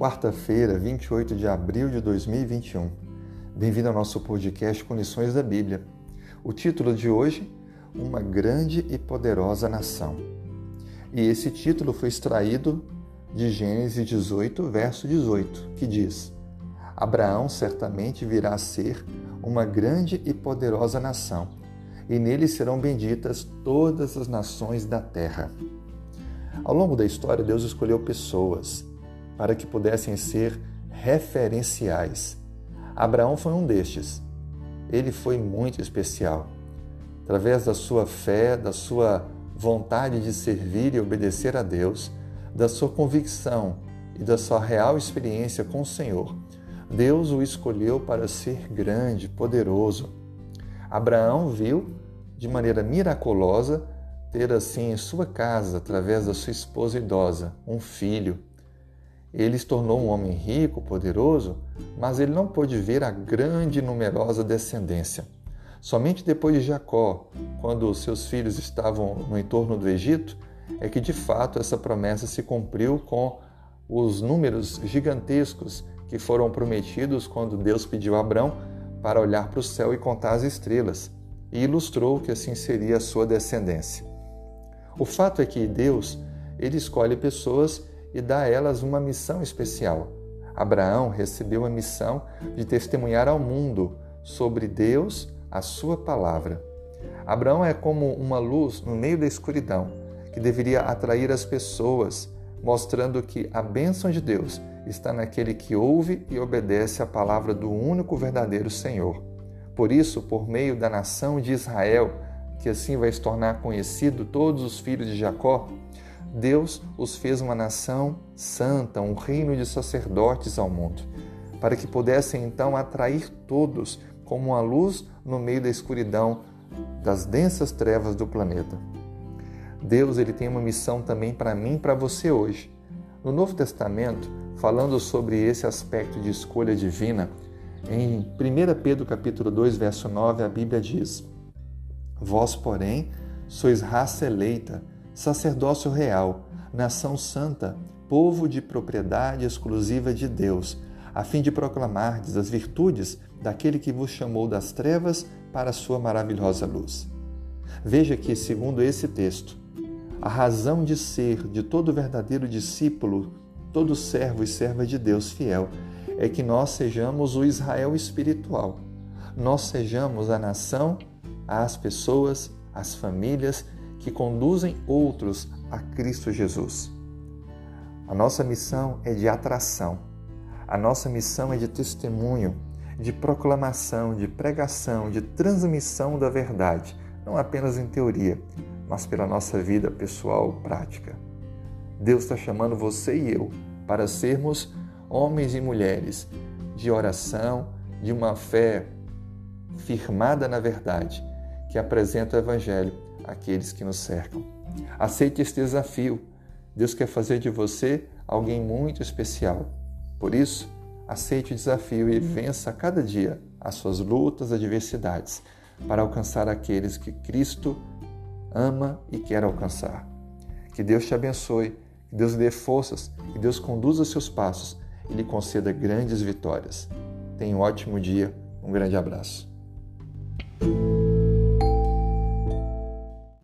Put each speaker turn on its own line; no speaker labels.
quarta-feira, 28 de abril de 2021. Bem-vindo ao nosso podcast com lições da Bíblia. O título de hoje, Uma Grande e Poderosa Nação. E esse título foi extraído de Gênesis 18, verso 18, que diz: Abraão certamente virá a ser uma grande e poderosa nação, e nele serão benditas todas as nações da terra. Ao longo da história, Deus escolheu pessoas para que pudessem ser referenciais. Abraão foi um destes. Ele foi muito especial. Através da sua fé, da sua vontade de servir e obedecer a Deus, da sua convicção e da sua real experiência com o Senhor, Deus o escolheu para ser grande, poderoso. Abraão viu, de maneira miraculosa, ter assim em sua casa, através da sua esposa idosa, um filho ele se tornou um homem rico, poderoso, mas ele não pôde ver a grande e numerosa descendência. Somente depois de Jacó, quando seus filhos estavam no entorno do Egito, é que de fato essa promessa se cumpriu com os números gigantescos que foram prometidos quando Deus pediu a Abraão para olhar para o céu e contar as estrelas, e ilustrou que assim seria a sua descendência. O fato é que Deus ele escolhe pessoas e dá a elas uma missão especial. Abraão recebeu a missão de testemunhar ao mundo sobre Deus, a sua palavra. Abraão é como uma luz no meio da escuridão, que deveria atrair as pessoas, mostrando que a bênção de Deus está naquele que ouve e obedece à palavra do único verdadeiro Senhor. Por isso, por meio da nação de Israel, que assim vai se tornar conhecido todos os filhos de Jacó, Deus os fez uma nação santa, um reino de sacerdotes ao mundo, para que pudessem então atrair todos como uma luz no meio da escuridão das densas trevas do planeta. Deus ele tem uma missão também para mim e para você hoje. No Novo Testamento, falando sobre esse aspecto de escolha divina, em 1 Pedro capítulo 2, verso 9, a Bíblia diz: Vós, porém, sois raça eleita, sacerdócio real, nação santa, povo de propriedade exclusiva de Deus, a fim de proclamardes as virtudes daquele que vos chamou das trevas para a sua maravilhosa luz. Veja que, segundo esse texto, a razão de ser de todo verdadeiro discípulo, todo servo e serva de Deus fiel, é que nós sejamos o Israel espiritual. Nós sejamos a nação, as pessoas, as famílias que conduzem outros a Cristo Jesus. A nossa missão é de atração, a nossa missão é de testemunho, de proclamação, de pregação, de transmissão da verdade, não apenas em teoria, mas pela nossa vida pessoal prática. Deus está chamando você e eu para sermos homens e mulheres de oração, de uma fé firmada na verdade, que apresenta o Evangelho àqueles que nos cercam. Aceite este desafio. Deus quer fazer de você alguém muito especial. Por isso, aceite o desafio e vença cada dia as suas lutas, adversidades, para alcançar aqueles que Cristo ama e quer alcançar. Que Deus te abençoe, que Deus lhe dê forças, que Deus conduza seus passos e lhe conceda grandes vitórias. Tenha um ótimo dia, um grande abraço.